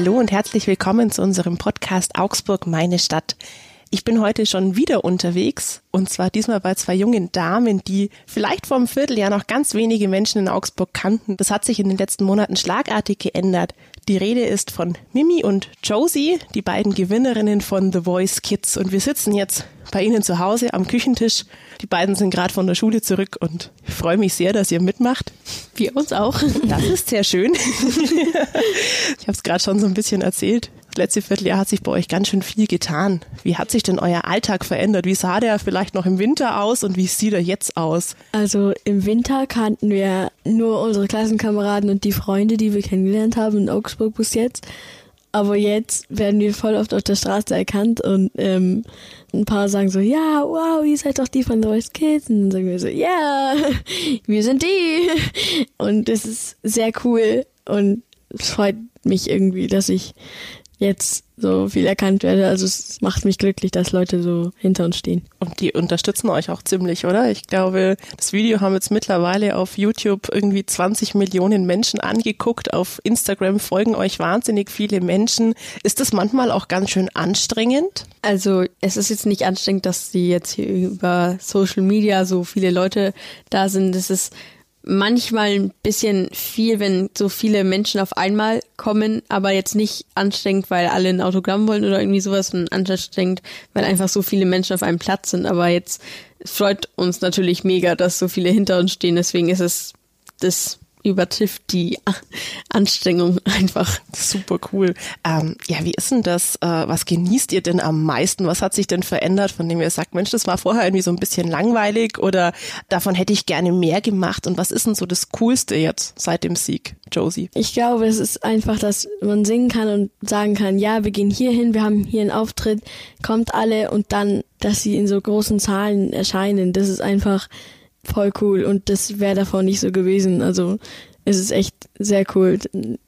Hallo und herzlich willkommen zu unserem Podcast Augsburg, meine Stadt. Ich bin heute schon wieder unterwegs und zwar diesmal bei zwei jungen Damen, die vielleicht vor einem Vierteljahr noch ganz wenige Menschen in Augsburg kannten. Das hat sich in den letzten Monaten schlagartig geändert. Die Rede ist von Mimi und Josie, die beiden Gewinnerinnen von The Voice Kids. Und wir sitzen jetzt bei Ihnen zu Hause am Küchentisch. Die beiden sind gerade von der Schule zurück und ich freue mich sehr, dass ihr mitmacht. Wir uns auch. Das ist sehr schön. ich habe es gerade schon so ein bisschen erzählt. Das letzte Vierteljahr hat sich bei euch ganz schön viel getan. Wie hat sich denn euer Alltag verändert? Wie sah der vielleicht noch im Winter aus und wie sieht er jetzt aus? Also im Winter kannten wir nur unsere Klassenkameraden und die Freunde, die wir kennengelernt haben in Augsburg bis jetzt. Aber jetzt werden wir voll oft auf der Straße erkannt und ähm, ein paar sagen so, ja, wow, ihr seid doch die von The Voice Kids. Und dann sagen wir so, ja, wir sind die. Und das ist sehr cool und es freut mich irgendwie, dass ich jetzt so viel erkannt werde. Also es macht mich glücklich, dass Leute so hinter uns stehen. Und die unterstützen euch auch ziemlich, oder? Ich glaube, das Video haben jetzt mittlerweile auf YouTube irgendwie 20 Millionen Menschen angeguckt. Auf Instagram folgen euch wahnsinnig viele Menschen. Ist das manchmal auch ganz schön anstrengend? Also es ist jetzt nicht anstrengend, dass die jetzt hier über Social Media so viele Leute da sind. Es ist manchmal ein bisschen viel, wenn so viele Menschen auf einmal kommen, aber jetzt nicht anstrengend, weil alle ein Autogramm wollen oder irgendwie sowas, sondern anstrengend, weil einfach so viele Menschen auf einem Platz sind. Aber jetzt freut uns natürlich mega, dass so viele hinter uns stehen. Deswegen ist es das übertrifft die Anstrengung einfach. Super cool. Ähm, ja, wie ist denn das? Äh, was genießt ihr denn am meisten? Was hat sich denn verändert, von dem ihr sagt, Mensch, das war vorher irgendwie so ein bisschen langweilig oder davon hätte ich gerne mehr gemacht? Und was ist denn so das Coolste jetzt seit dem Sieg, Josie? Ich glaube, es ist einfach, dass man singen kann und sagen kann, ja, wir gehen hier hin, wir haben hier einen Auftritt, kommt alle und dann, dass sie in so großen Zahlen erscheinen. Das ist einfach voll cool und das wäre davor nicht so gewesen. Also es ist echt sehr cool.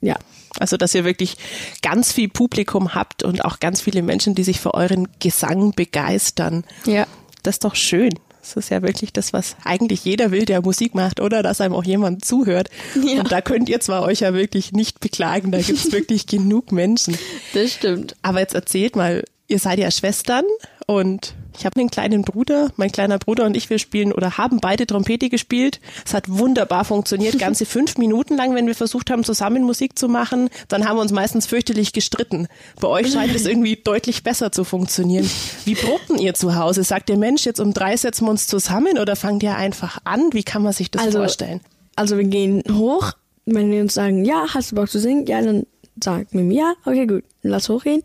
Ja. Also, dass ihr wirklich ganz viel Publikum habt und auch ganz viele Menschen, die sich für euren Gesang begeistern. Ja. Das ist doch schön. Das ist ja wirklich das, was eigentlich jeder will, der Musik macht, oder? Dass einem auch jemand zuhört. Ja. Und da könnt ihr zwar euch ja wirklich nicht beklagen, da gibt's wirklich genug Menschen. Das stimmt. Aber jetzt erzählt mal, ihr seid ja Schwestern und ich habe einen kleinen Bruder, mein kleiner Bruder und ich, wir spielen oder haben beide Trompete gespielt. Es hat wunderbar funktioniert, ganze fünf Minuten lang, wenn wir versucht haben, zusammen Musik zu machen. Dann haben wir uns meistens fürchterlich gestritten. Bei euch scheint es irgendwie deutlich besser zu funktionieren. Wie probten ihr zu Hause? Sagt ihr, Mensch, jetzt um drei setzen wir uns zusammen oder fangt ihr einfach an? Wie kann man sich das also, vorstellen? Also wir gehen hoch, wenn wir uns sagen, ja, hast du Bock zu singen? Ja, dann sagt mir ja, okay, gut, lass hochgehen.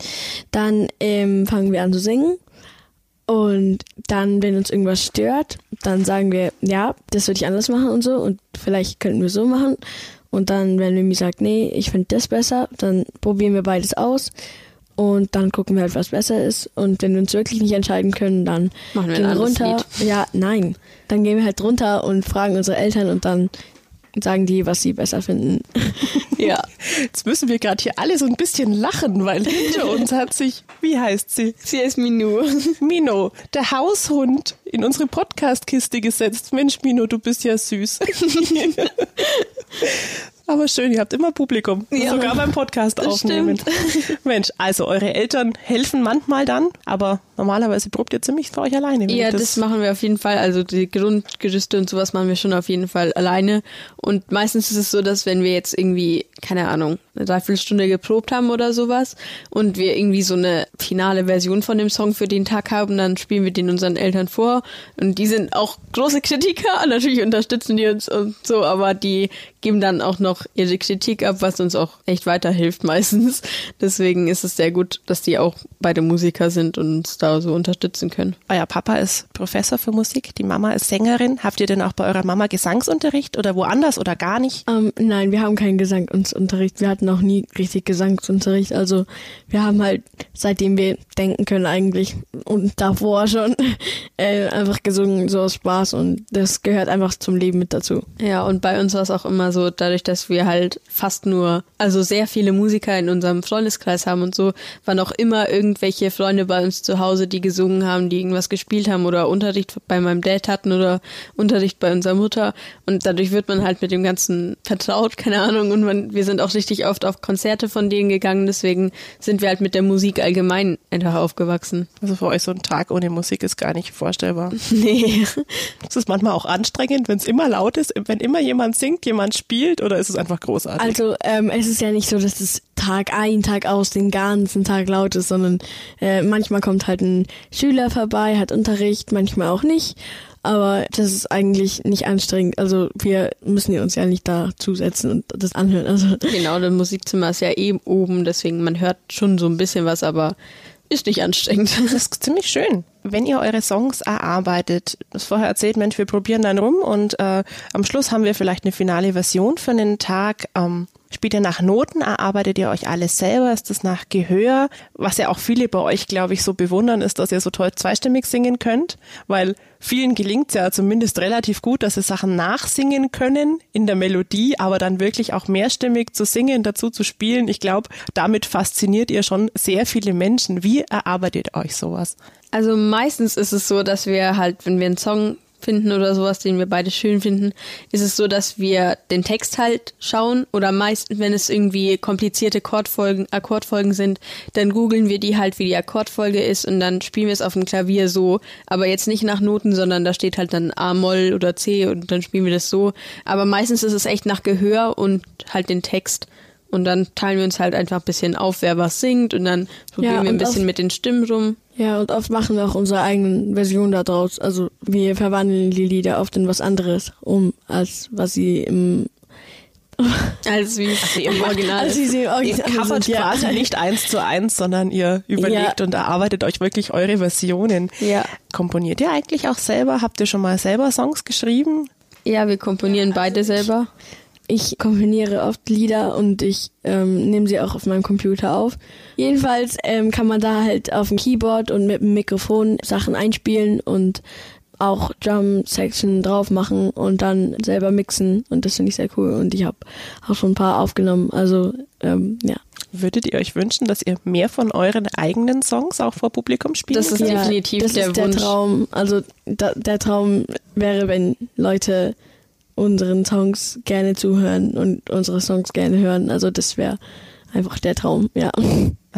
Dann ähm, fangen wir an zu singen und dann, wenn uns irgendwas stört, dann sagen wir, ja, das würde ich anders machen und so und vielleicht könnten wir so machen. Und dann, wenn Mimi sagt, nee, ich finde das besser, dann probieren wir beides aus und dann gucken wir halt, was besser ist. Und wenn wir uns wirklich nicht entscheiden können, dann machen wir gehen wir runter. Lied. Ja, nein. Dann gehen wir halt runter und fragen unsere Eltern und dann sagen die, was sie besser finden. ja. Jetzt müssen wir gerade hier alle so ein bisschen lachen, weil hinter uns hat sich, wie heißt sie? Sie ist Mino. Mino, der Haushund, in unsere Podcast-Kiste gesetzt. Mensch, Mino, du bist ja süß. Aber schön, ihr habt immer Publikum. Ja, sogar beim Podcast aufnehmen. Stimmt. Mensch, also eure Eltern helfen manchmal dann, aber normalerweise probt ihr ziemlich für euch alleine. Ja, das, das, machen wir auf jeden Fall. Also die Grundgerüste und sowas machen wir schon auf jeden Fall alleine. Und meistens ist es so, dass wenn wir jetzt irgendwie, keine Ahnung, eine Dreiviertelstunde geprobt haben oder sowas und wir irgendwie so eine finale Version von dem Song für den Tag haben, dann spielen wir den unseren Eltern vor. Und die sind auch große Kritiker. Natürlich unterstützen die uns und so, aber die geben dann auch noch ihre Kritik ab, was uns auch echt weiterhilft meistens. Deswegen ist es sehr gut, dass die auch beide Musiker sind und uns da so unterstützen können. Euer Papa ist Professor für Musik, die Mama ist Sängerin. Habt ihr denn auch bei eurer Mama Gesangsunterricht oder woanders oder gar nicht? Ähm, nein, wir haben keinen Gesangsunterricht. Wir hatten noch nie richtig Gesangsunterricht. Also wir haben halt, seitdem wir denken können eigentlich und davor schon, äh, einfach gesungen, so aus Spaß und das gehört einfach zum Leben mit dazu. Ja, und bei uns war es auch immer so, dadurch, dass wir halt fast nur, also sehr viele Musiker in unserem Freundeskreis haben und so, waren auch immer irgendwelche Freunde bei uns zu Hause Hause, die gesungen haben, die irgendwas gespielt haben oder Unterricht bei meinem Dad hatten oder Unterricht bei unserer Mutter. Und dadurch wird man halt mit dem Ganzen vertraut, keine Ahnung. Und man, wir sind auch richtig oft auf Konzerte von denen gegangen. Deswegen sind wir halt mit der Musik allgemein einfach aufgewachsen. Also für euch so ein Tag ohne Musik ist gar nicht vorstellbar. Nee. Ist es manchmal auch anstrengend, wenn es immer laut ist, wenn immer jemand singt, jemand spielt oder ist es einfach großartig? Also ähm, es ist ja nicht so, dass es Tag ein, Tag aus den ganzen Tag laut ist, sondern äh, manchmal kommt halt ein Schüler vorbei, hat Unterricht, manchmal auch nicht. Aber das ist eigentlich nicht anstrengend. Also wir müssen uns ja nicht da zusetzen und das anhören. Also Genau, das Musikzimmer ist ja eben oben, deswegen man hört schon so ein bisschen was, aber ist nicht anstrengend. Das ist ziemlich schön. Wenn ihr eure Songs erarbeitet, das vorher erzählt, Mensch, wir probieren dann rum und äh, am Schluss haben wir vielleicht eine finale Version für einen Tag. Ähm, Spielt ihr nach Noten? Erarbeitet ihr euch alles selber? Ist das nach Gehör? Was ja auch viele bei euch, glaube ich, so bewundern, ist, dass ihr so toll zweistimmig singen könnt, weil vielen gelingt es ja zumindest relativ gut, dass sie Sachen nachsingen können in der Melodie, aber dann wirklich auch mehrstimmig zu singen, dazu zu spielen. Ich glaube, damit fasziniert ihr schon sehr viele Menschen. Wie erarbeitet euch sowas? Also meistens ist es so, dass wir halt, wenn wir einen Song finden oder sowas, den wir beide schön finden, ist es so, dass wir den Text halt schauen oder meistens, wenn es irgendwie komplizierte Akkordfolgen, Akkordfolgen sind, dann googeln wir die halt, wie die Akkordfolge ist und dann spielen wir es auf dem Klavier so, aber jetzt nicht nach Noten, sondern da steht halt dann A-Moll oder C und dann spielen wir das so. Aber meistens ist es echt nach Gehör und halt den Text. Und dann teilen wir uns halt einfach ein bisschen auf, wer was singt und dann probieren Ja, wir ein und bisschen mit den Stimmen rum. Ja, und oft machen wir auch unsere eigenen Versionen daraus. Also wir verwandeln die Lieder oft in was anderes, um als was sie im Als wie Also ihr im Original. als sie sie im Ihr Original covert sind, ja. quasi nicht eins zu eins, sondern ihr überlegt Ja. und erarbeitet euch wirklich eure Versionen. Ja. Komponiert ihr eigentlich auch selber? Habt ihr schon mal selber Songs geschrieben? Ja, wir komponieren beide selber. Ich komponiere oft Lieder und ich ähm, nehme sie auch auf meinem Computer auf. Jedenfalls ähm, kann man da halt auf dem Keyboard und mit dem Mikrofon Sachen einspielen und auch Drum Section drauf machen und dann selber mixen und das finde ich sehr cool und ich habe auch schon ein paar aufgenommen. Also ähm, ja. Würdet ihr euch wünschen, dass ihr mehr von euren eigenen Songs auch vor Publikum spielt? Das ist ja, definitiv das der ist der Wunsch. Traum. Also da, der Traum wäre, wenn Leute unseren Songs gerne zuhören und unsere Songs gerne hören. Also das wäre einfach der Traum, ja.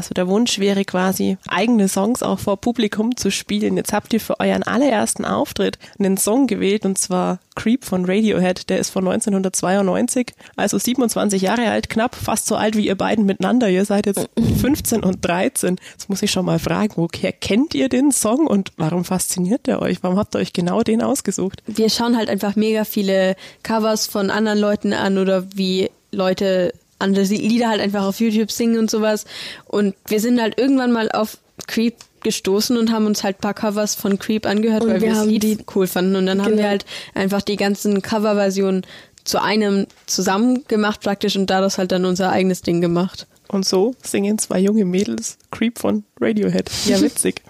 Also der Wunsch wäre quasi, eigene Songs auch vor Publikum zu spielen. Jetzt habt ihr für euren allerersten Auftritt einen Song gewählt und zwar Creep von Radiohead. Der ist von 1992, also 27 Jahre alt, knapp fast so alt wie ihr beiden miteinander. Ihr seid jetzt 15 und 13. Jetzt muss ich schon mal fragen, woher kennt ihr den Song und warum fasziniert der euch? Warum habt ihr euch genau den ausgesucht? Wir schauen halt einfach mega viele Covers von anderen Leuten an oder wie Leute andere Lieder halt einfach auf YouTube singen und sowas. Und wir sind halt irgendwann mal auf Creep gestoßen und haben uns halt ein paar Covers von Creep angehört, Und weil wir wir das haben Lied die- cool fanden. Und dann haben Genau. wir halt einfach die ganzen Coverversionen zu einem zusammen gemacht praktisch und daraus halt dann unser eigenes Ding gemacht. Und so singen zwei junge Mädels Creep von Radiohead. Ja, witzig.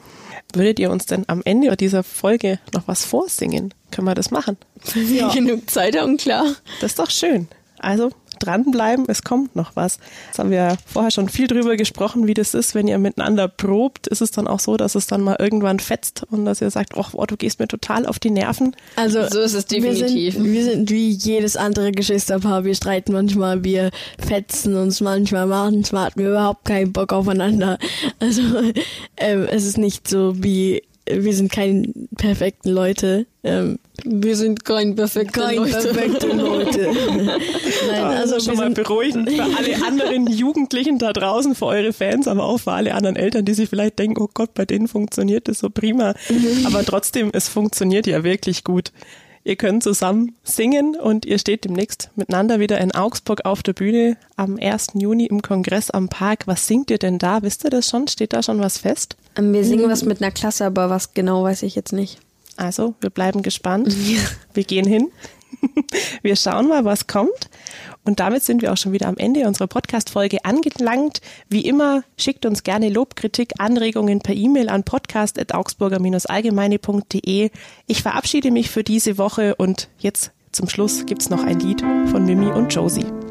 Würdet ihr uns denn am Ende dieser Folge noch was vorsingen? Können wir das machen? Ja. Genug Zeit haben, klar. Das ist doch schön. Also dranbleiben, es kommt noch was. Jetzt haben wir ja vorher schon viel drüber gesprochen, wie das ist, wenn ihr miteinander probt. Ist es dann auch so, dass es dann mal irgendwann fetzt und dass ihr sagt, oh, oh du gehst mir total auf die Nerven? Also So ist es definitiv. Wir sind, wir sind wie jedes andere Geschwisterpaar. Wir streiten manchmal, wir fetzen uns manchmal, manchmal hatten wir überhaupt keinen Bock aufeinander. Also ähm, es ist nicht so wie wir sind keine perfekten Leute. Ähm, Wir sind kein perfekter keine Leute. perfekten Leute. Nein, Also, also schon wir mal sind, beruhigend für alle anderen Jugendlichen da draußen, für eure Fans, aber auch für alle anderen Eltern, die sich vielleicht denken, oh Gott, bei denen funktioniert das so prima. Aber trotzdem, es funktioniert ja wirklich gut. Ihr könnt zusammen singen und ihr steht demnächst miteinander wieder in Augsburg auf der Bühne am 1. Juni im Kongress am Park. Was singt ihr denn da? Wisst ihr das schon? Steht da schon was fest? Ähm, Wir singen was mit einer Klasse, aber was genau weiß ich jetzt nicht. Also, wir bleiben gespannt. Wir gehen hin. Wir schauen mal, was kommt. Und damit sind wir auch schon wieder am Ende unserer Podcast-Folge angelangt. Wie immer, schickt uns gerne Lob, Kritik, Anregungen per E-Mail an podcast.augsburger-allgemeine.de. Ich verabschiede mich für diese Woche und jetzt zum Schluss gibt's noch ein Lied von Mimi und Josie.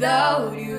Without you,